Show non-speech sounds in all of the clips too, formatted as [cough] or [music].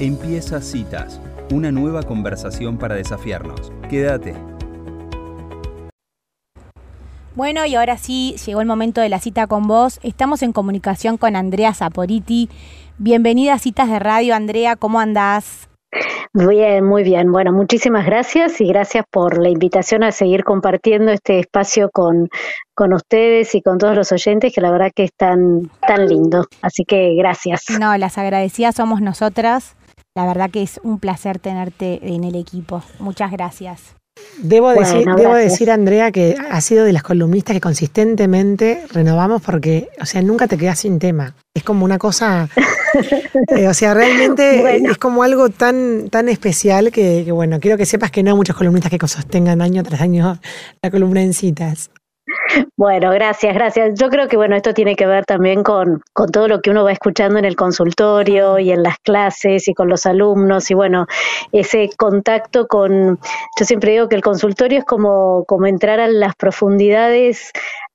Empieza Citas, una nueva conversación para desafiarnos. Quédate. Bueno, y ahora sí, llegó el momento de la cita con vos. Estamos en comunicación con Andrea Zaporiti. Bienvenida a Citas de Radio, Andrea, ¿cómo andás? Bien, muy bien. Bueno, muchísimas gracias y gracias por la invitación a seguir compartiendo este espacio con, con ustedes y con todos los oyentes, que la verdad que es tan, tan lindo. Así que gracias. No, las agradecidas somos nosotras. La verdad que es un placer tenerte en el equipo. Muchas gracias. Debo, decir, debo decir, Andrea, que ha sido de las columnistas que consistentemente renovamos porque, o sea, nunca te quedas sin tema. Es como una cosa, [laughs] eh, o sea, realmente es como algo tan, tan especial que, que, bueno, quiero que sepas que no hay muchos columnistas que sostengan año tras año la columna en citas. Bueno, gracias, gracias. Yo creo que bueno, esto tiene que ver también con, con todo lo que uno va escuchando en el consultorio y en las clases y con los alumnos y bueno, ese contacto con, yo siempre digo que el consultorio es como, como entrar a las profundidades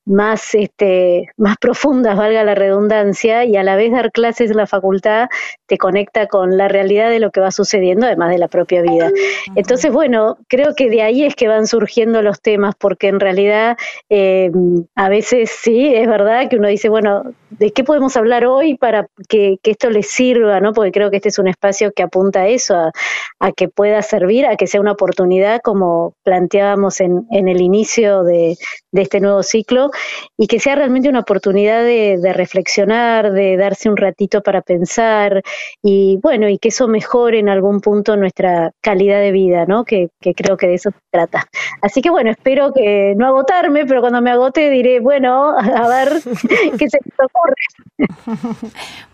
más, este, más profundas, valga la redundancia, y a la vez dar clases en la facultad te conecta con la realidad de lo que va sucediendo, además de la propia vida. Entonces, bueno, creo que de ahí es que van surgiendo los temas, porque en realidad eh, a veces sí, es verdad que uno dice, bueno, ¿de qué podemos hablar hoy para que, esto les sirva? ¿no? Porque creo que este es un espacio que apunta a eso, a, que pueda servir, a que sea una oportunidad, como planteábamos en, en el inicio de, de este nuevo ciclo, y que sea realmente una oportunidad de, reflexionar, de darse un ratito para pensar y bueno, y que eso mejore en algún punto nuestra calidad de vida, ¿no? Que, creo que de eso se trata. Así que bueno, espero que no agotarme, pero cuando me agote diré, bueno, a ver [laughs] qué se me ocurre.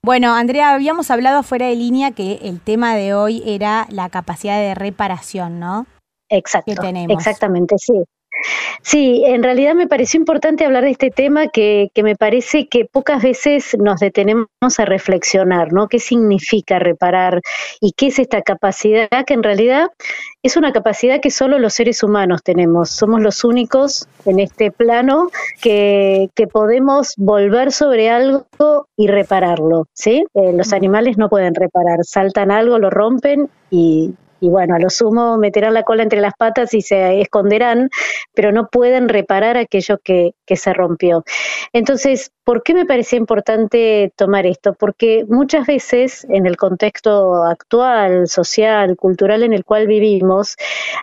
Bueno, Andrea, habíamos hablado fuera de línea que el tema de hoy era la capacidad de reparación, ¿no? Exacto. Exactamente, sí. Sí, en realidad me pareció importante hablar de este tema que, que, me parece que pocas veces nos detenemos a reflexionar, ¿no? ¿Qué significa reparar y qué es esta capacidad que en realidad es una capacidad que solo los seres humanos tenemos? Somos los únicos en este plano que, que podemos volver sobre algo y repararlo, ¿sí? Eh, los animales no pueden reparar, saltan algo, lo rompen y y bueno, a lo sumo meterán la cola entre las patas y se esconderán, pero no pueden reparar aquello que, que se rompió. Entonces, ¿por qué me parecía importante tomar esto? Porque muchas veces en el contexto actual, social, cultural en el cual vivimos,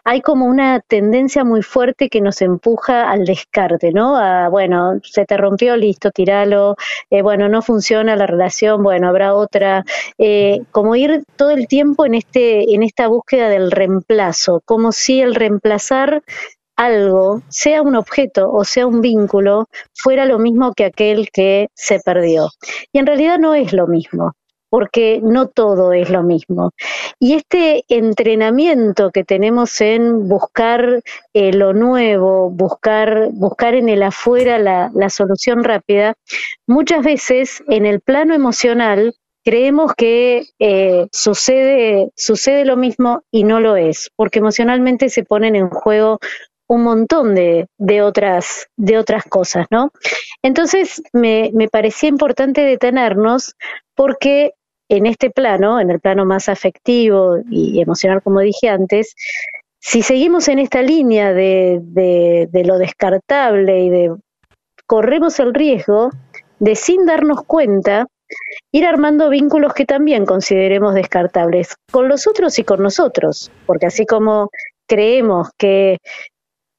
hay como una tendencia muy fuerte que nos empuja al descarte, ¿no? A, bueno, se te rompió, listo, tiralo, eh, bueno, no funciona la relación, bueno, habrá otra, eh, como ir todo el tiempo en, este, en esta búsqueda del reemplazo, como si el reemplazar algo, sea un objeto o sea un vínculo, fuera lo mismo que aquel que se perdió. Y en realidad no es lo mismo, porque no todo es lo mismo. Y este entrenamiento que tenemos en buscar eh, lo nuevo, buscar, buscar en el afuera la, solución rápida, muchas veces en el plano emocional creemos que eh, sucede, sucede lo mismo y no lo es, porque emocionalmente se ponen en juego un montón de, de, otras, de otras cosas, ¿no? Entonces me, me parecía importante detenernos porque en este plano, en el plano más afectivo y emocional, como dije antes, si seguimos en esta línea de, de, de lo descartable y de corremos el riesgo de sin darnos cuenta ir armando vínculos que también consideremos descartables con los otros y con nosotros, porque así como creemos que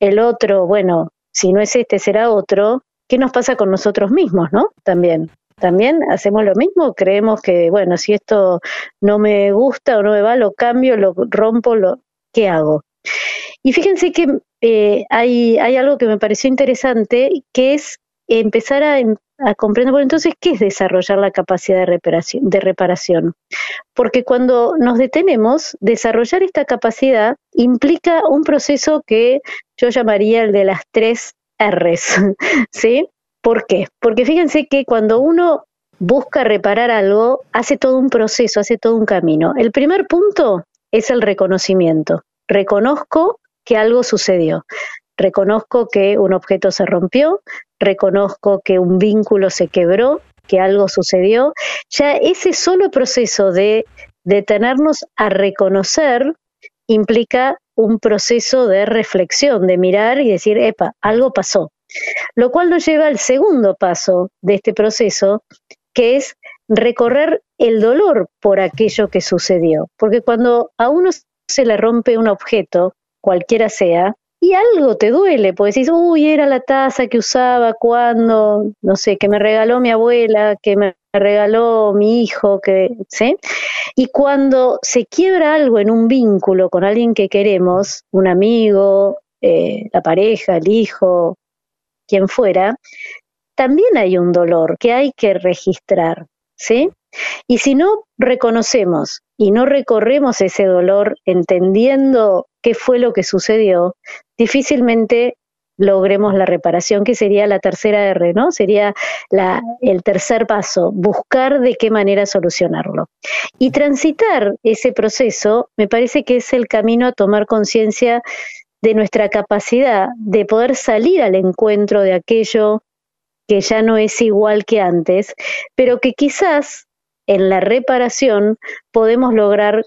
el otro, bueno, si no es este será otro, ¿qué nos pasa con nosotros mismos, no? También. También hacemos lo mismo, creemos que, bueno, si esto no me gusta o no me va, lo cambio, lo rompo, lo, ¿qué hago? Y fíjense que eh, hay, hay algo que me pareció interesante, que es empezar a, a comprender. Bueno, entonces, ¿qué es desarrollar la capacidad de reparación, de reparación? Porque cuando nos detenemos, desarrollar esta capacidad implica un proceso que yo llamaría el de las tres R's, [laughs] ¿sí? ¿Por qué? Porque fíjense que cuando uno busca reparar algo, hace todo un proceso, hace todo un camino. El primer punto es el reconocimiento. Reconozco que algo sucedió. Reconozco que un objeto se rompió, reconozco que un vínculo se quebró, que algo sucedió. Ya ese solo proceso de detenernos a reconocer implica un proceso de reflexión, de mirar y decir, epa, algo pasó. Lo cual nos lleva al segundo paso de este proceso, que es recorrer el dolor por aquello que sucedió. Porque cuando a uno se le rompe un objeto, cualquiera sea, y algo te duele, pues decís, uy, era la taza que usaba cuando, no sé, que me regaló mi abuela, que me regaló mi hijo, que, ¿sí? Y cuando se quiebra algo en un vínculo con alguien que queremos, un amigo, eh, la pareja, el hijo, quien fuera, también hay un dolor que hay que registrar, ¿sí? Y si no reconocemos y no recorremos ese dolor entendiendo qué fue lo que sucedió, difícilmente logremos la reparación, que sería la tercera R, ¿no? Sería la, el tercer paso, buscar de qué manera solucionarlo. Y transitar ese proceso me parece que es el camino a tomar conciencia de nuestra capacidad de poder salir al encuentro de aquello que ya no es igual que antes, pero que quizás en la reparación podemos lograr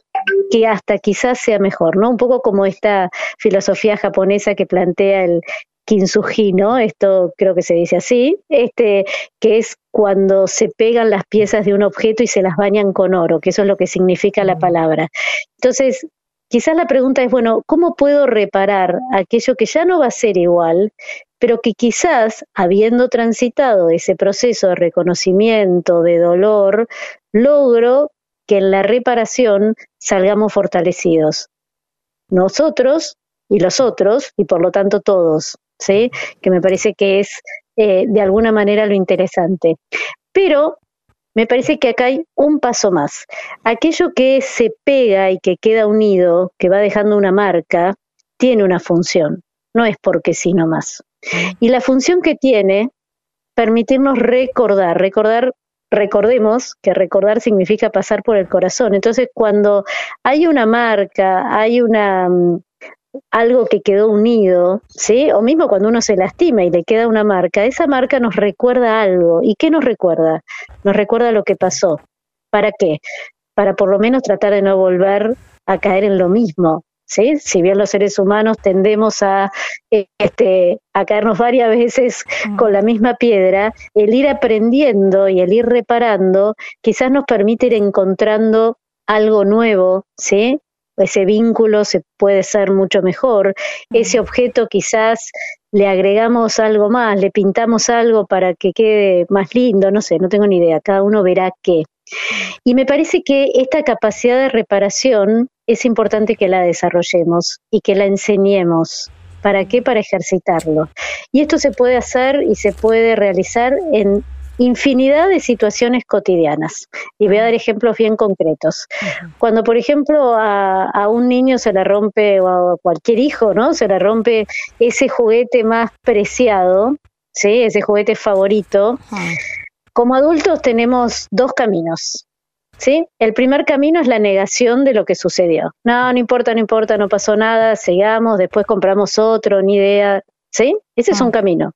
que hasta quizás sea mejor, ¿no? Un poco como esta filosofía japonesa que plantea el kintsugi, ¿no? Esto creo que se dice así, este, que es cuando se pegan las piezas de un objeto y se las bañan con oro, que eso es lo que significa la mm. palabra. Entonces, quizás la pregunta es, bueno, ¿cómo puedo reparar aquello que ya no va a ser igual, pero que quizás, habiendo transitado ese proceso de reconocimiento, de dolor, logro que en la reparación salgamos fortalecidos. Nosotros y los otros, y por lo tanto todos, ¿sí? Que me parece que es eh, de alguna manera lo interesante. Pero me parece que acá hay un paso más. Aquello que se pega y que queda unido, que va dejando una marca, tiene una función, no es porque sí nomás. Y la función que tiene, permitirnos recordar, recordar recordemos que recordar significa pasar por el corazón. Entonces, cuando hay una marca, hay una mm, algo que quedó unido, ¿sí? O mismo cuando uno se lastima y le queda una marca, esa marca nos recuerda algo. ¿Y qué nos recuerda? Nos recuerda lo que pasó. ¿Para qué? Para por lo menos tratar de no volver a caer en lo mismo. ¿sí? Si bien los seres humanos tendemos a, este, a caernos varias veces mm. con la misma piedra, el ir aprendiendo y el ir reparando quizás nos permite ir encontrando algo nuevo, ¿sí? Ese vínculo se puede ser mucho mejor, ese objeto quizás le agregamos algo más, le pintamos algo para que quede más lindo, no sé, no tengo ni idea, cada uno verá qué. Y me parece que esta capacidad de reparación es importante que la desarrollemos y que la enseñemos. ¿Para qué? Para ejercitarlo. Y esto se puede hacer y se puede realizar en infinidad de situaciones cotidianas. Y voy a dar ejemplos bien concretos. Cuando, por ejemplo, a, un niño se le rompe, o a cualquier hijo, ¿no? Se le rompe ese juguete más preciado, ¿sí? Ese juguete favorito. Como adultos tenemos dos caminos. ¿Sí? El primer camino es la negación de lo que sucedió. No, no importa, no importa, no pasó nada, sigamos, después compramos otro, ni idea. ¿Sí? Ese es un ah. camino.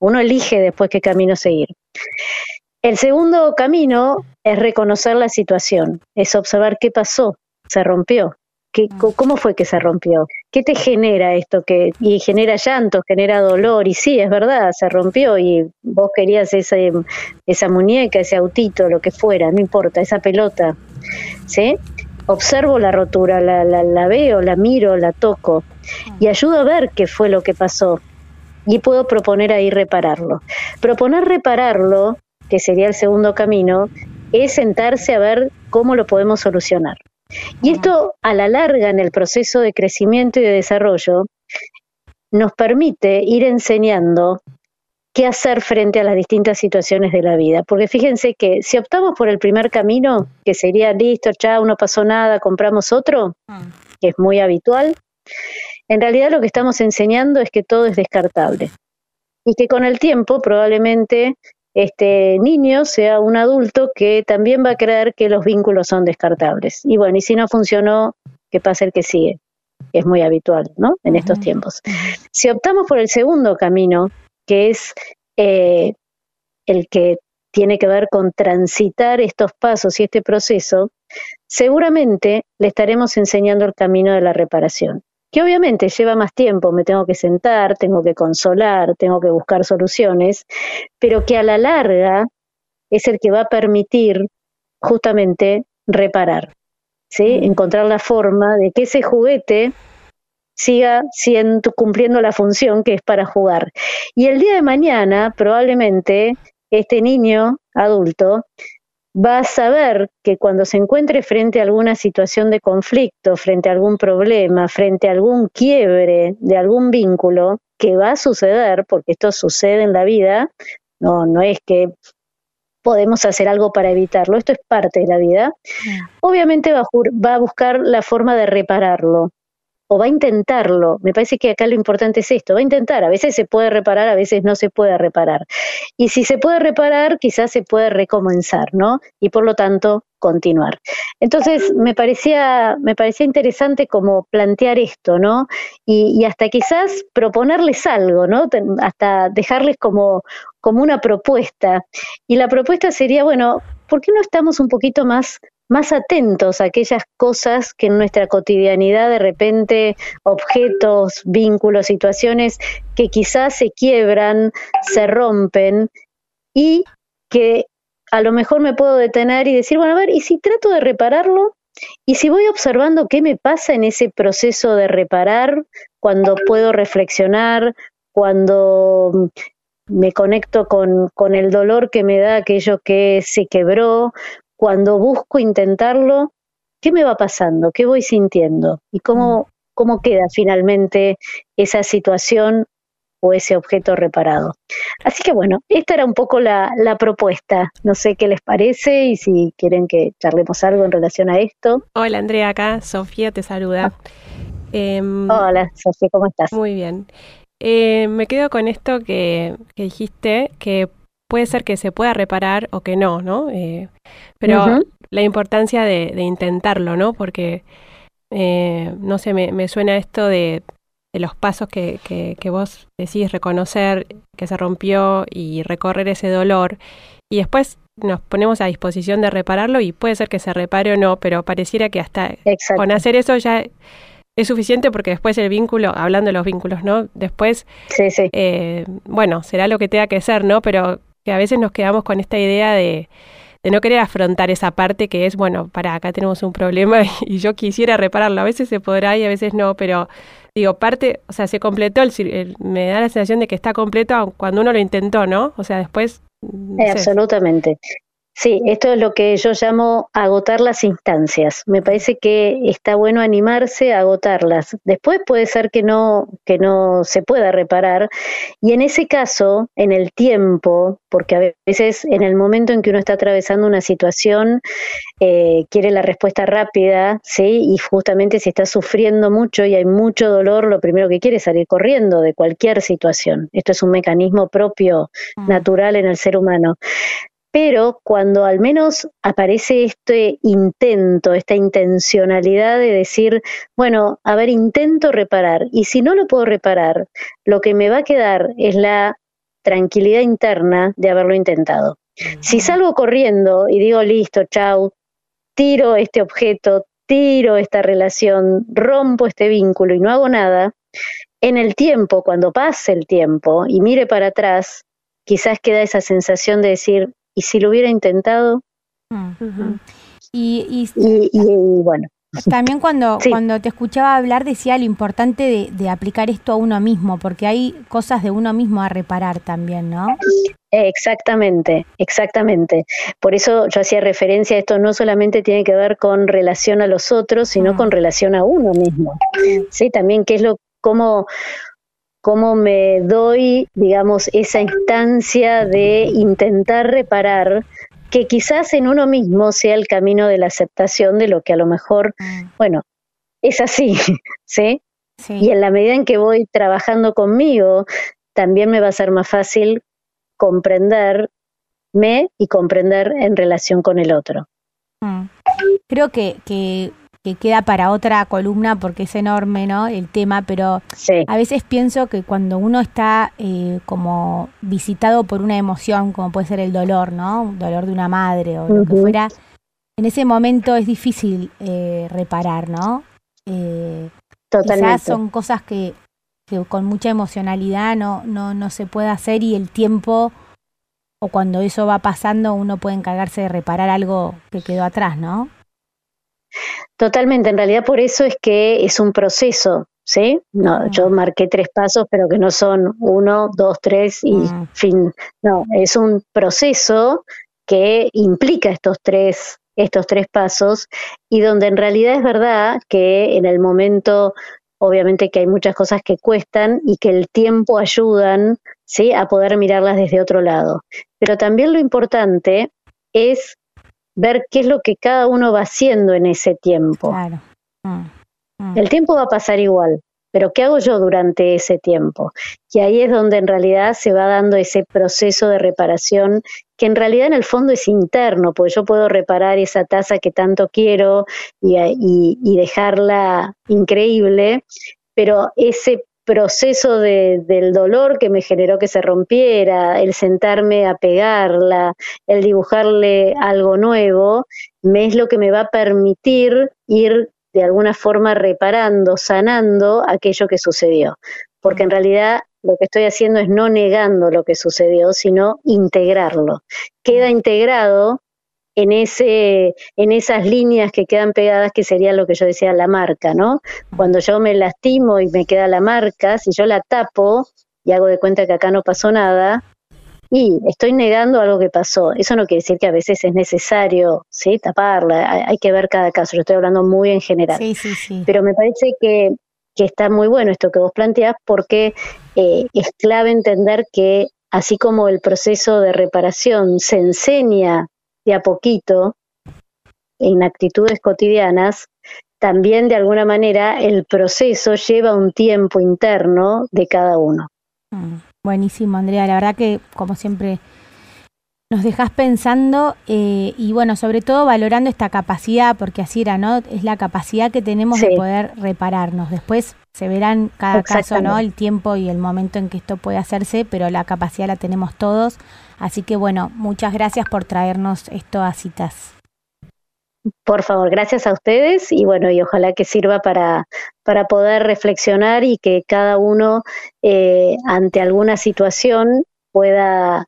Uno elige después qué camino seguir. El segundo camino es reconocer la situación, es observar qué pasó, se rompió, Mm. ¿Cómo fue que se rompió? ¿Qué te genera esto? Que, y genera llanto, genera dolor, y sí, es verdad, se rompió y vos querías ese, esa muñeca, ese autito, lo que fuera, no importa, esa pelota. ¿Sí? Observo la rotura, la, la, la veo, la miro, la toco y ayudo a ver qué fue lo que pasó y puedo proponer ahí repararlo. Proponer repararlo, que sería el segundo camino, es sentarse a ver cómo lo podemos solucionar. Y esto a la larga en el proceso de crecimiento y de desarrollo nos permite ir enseñando qué hacer frente a las distintas situaciones de la vida. Porque fíjense que si optamos por el primer camino, que sería listo, chao, no pasó nada, compramos otro, mm. que es muy habitual, en realidad lo que estamos enseñando es que todo es descartable. Y que con el tiempo probablemente este niño sea un adulto que también va a creer que los vínculos son descartables. Y bueno, y si no funcionó, que pasa el que sigue, es muy habitual, ¿no? En estos tiempos. Si optamos por el segundo camino, que es eh, el que tiene que ver con transitar estos pasos y este proceso, seguramente le estaremos enseñando el camino de la reparación, que obviamente lleva más tiempo, me tengo que sentar, tengo que consolar, tengo que buscar soluciones, pero que a la larga es el que va a permitir justamente reparar, ¿sí? encontrar la forma de que ese juguete siga siendo, cumpliendo la función que es para jugar. Y el día de mañana, probablemente, este niño adulto va a saber que cuando se encuentre frente a alguna situación de conflicto, frente a algún problema, frente a algún quiebre de algún vínculo, que va a suceder, porque esto sucede en la vida, no, no es que podemos hacer algo para evitarlo, esto es parte de la vida, obviamente va va a buscar la forma de repararlo o va a intentarlo. Me parece que acá lo importante es esto, va a intentar. A veces se puede reparar, a veces no se puede reparar. Y si se puede reparar, quizás se puede recomenzar, ¿no? Y por lo tanto, continuar. Entonces, me parecía, me parecía interesante como plantear esto, ¿no? Y, y hasta quizás proponerles algo, ¿no? Hasta dejarles como, como una propuesta. Y la propuesta sería, bueno, ¿por qué no estamos un poquito más más atentos a aquellas cosas que en nuestra cotidianidad de repente, objetos, vínculos, situaciones que quizás se quiebran, se rompen y que a lo mejor me puedo detener y decir, bueno, a ver, ¿y si trato de repararlo? Y si voy observando qué me pasa en ese proceso de reparar, cuando puedo reflexionar, cuando me conecto con, con el dolor que me da aquello que se quebró, cuando busco intentarlo, ¿qué me va pasando? ¿Qué voy sintiendo? ¿Y cómo, mm. cómo queda finalmente esa situación o ese objeto reparado? Así que bueno, esta era un poco la, propuesta. No sé qué les parece y si quieren que charlemos algo en relación a esto. Hola Andrea, acá Sofía te saluda. Ah. Em, Hola Sofía, ¿cómo estás? Muy bien. Eh, me quedo con esto que, que dijiste, que puede ser que se pueda reparar o que no, ¿no? Eh, pero la importancia de, intentarlo, ¿no? Porque, eh, no sé, me, suena esto de, los pasos que, que, vos decís reconocer que se rompió y recorrer ese dolor. Y después nos ponemos a disposición de repararlo y puede ser que se repare o no, pero pareciera que hasta con hacer eso ya es suficiente porque después el vínculo, hablando de los vínculos, ¿no? Después, sí, sí. Eh, bueno, será lo que tenga que ser, ¿no? Pero que a veces nos quedamos con esta idea de, de no querer afrontar esa parte que es, bueno, para acá tenemos un problema [laughs] y yo quisiera repararlo. A veces se podrá y a veces no, pero digo, parte, o sea, se completó, el, me da la sensación de que está completo cuando uno lo intentó, ¿no? O sea, después... Absolutamente. Sí, esto es lo que yo llamo agotar las instancias. Me parece que está bueno animarse a agotarlas. Después puede ser que no, que no se pueda reparar. Y en ese caso, en el tiempo, porque a veces en el momento en que uno está atravesando una situación, eh, quiere la respuesta rápida, ¿sí? Y justamente si está sufriendo mucho y hay mucho dolor, lo primero que quiere es salir corriendo de cualquier situación. Esto es un mecanismo propio, mm. natural en el ser humano pero cuando al menos aparece este intento, esta intencionalidad de decir, bueno, a ver, intento reparar, y si no lo puedo reparar, lo que me va a quedar es la tranquilidad interna de haberlo intentado. Si salgo corriendo y digo, listo, chau, tiro este objeto, tiro esta relación, rompo este vínculo y no hago nada, en el tiempo, cuando pase el tiempo y mire para atrás, quizás queda esa sensación de decir, y si lo hubiera intentado. y, bueno. También cuando, cuando te escuchaba hablar decía lo importante de, aplicar esto a uno mismo, porque hay cosas de uno mismo a reparar también, ¿no? Exactamente, exactamente. Por eso yo hacía referencia a esto, no solamente tiene que ver con relación a los otros, sino mm. con relación a uno mismo. Sí, también qué es lo, cómo, cómo me doy, digamos, esa instancia de intentar reparar que quizás en uno mismo sea el camino de la aceptación de lo que a lo mejor, mm. bueno, es así, [laughs] ¿sí? Y en la medida en que voy trabajando conmigo, también me va a ser más fácil comprenderme y comprender en relación con el otro. Mm. Creo que, que que queda para otra columna porque es enorme, ¿no? El tema, pero a veces pienso que cuando uno está eh, como visitado por una emoción, como puede ser el dolor, ¿no? Un dolor de una madre o lo que fuera, en ese momento es difícil eh, reparar, ¿no? Eh, Totalmente. Quizás son cosas que, que, con mucha emocionalidad no, no, no se puede hacer y el tiempo o cuando eso va pasando uno puede encargarse de reparar algo que quedó atrás, ¿no? Totalmente, en realidad por eso es que es un proceso, ¿sí? No, yo marqué tres pasos, pero que no son uno, dos, tres y mm. fin. No, es un proceso que implica estos tres, estos tres pasos y donde en realidad es verdad que en el momento, obviamente que hay muchas cosas que cuestan y que el tiempo ayudan, ¿sí? A poder mirarlas desde otro lado. Pero también lo importante es ver qué es lo que cada uno va haciendo en ese tiempo. Claro. Mm, mm. El tiempo va a pasar igual, pero ¿qué hago yo durante ese tiempo? Y ahí es donde en realidad se va dando ese proceso de reparación que en realidad en el fondo es interno, porque yo puedo reparar esa taza que tanto quiero y, y dejarla increíble, pero ese proceso de, del dolor que me generó que se rompiera, el sentarme a pegarla, el dibujarle algo nuevo, me es lo que me va a permitir ir de alguna forma reparando, sanando aquello que sucedió. Porque en realidad lo que estoy haciendo es no negando lo que sucedió, sino integrarlo. Queda integrado en, ese, en esas líneas que quedan pegadas, que sería lo que yo decía, la marca, ¿no? Cuando yo me lastimo y me queda la marca, si yo la tapo y hago de cuenta que acá no pasó nada, y estoy negando algo que pasó. Eso no quiere decir que a veces es necesario ¿sí? taparla, hay, que ver cada caso. Yo estoy hablando muy en general. Sí, sí, sí. Pero me parece que, que, está muy bueno esto que vos planteás porque eh, es clave entender que así como el proceso de reparación se enseña de a poquito, en actitudes cotidianas, también de alguna manera el proceso lleva un tiempo interno de cada uno. Mm, buenísimo, Andrea. La verdad que, como siempre, nos dejas pensando eh, y, bueno, sobre todo valorando esta capacidad, porque así era, ¿no? Es la capacidad que tenemos de poder repararnos. Después se verán cada caso, ¿no? El tiempo y el momento en que esto puede hacerse, pero la capacidad la tenemos todos. Así que bueno, muchas gracias por traernos esto a citas. Por favor, gracias a ustedes y bueno, y ojalá que sirva para, para poder reflexionar y que cada uno eh, ante alguna situación pueda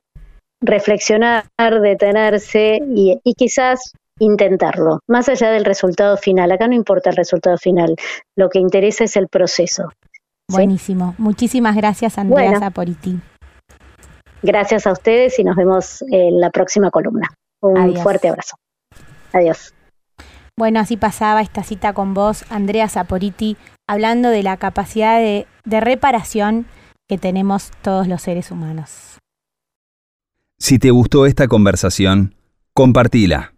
reflexionar, detenerse y, y quizás intentarlo, más allá del resultado final. Acá no importa el resultado final, lo que interesa es el proceso. Buenísimo. Muchísimas gracias, Andrea Zaporiti. Gracias a ustedes y nos vemos en la próxima columna. Un fuerte abrazo. Adiós. Bueno, así pasaba esta cita con vos, Andrea Zaporiti, hablando de la capacidad de, de reparación que tenemos todos los seres humanos. Si te gustó esta conversación, compartila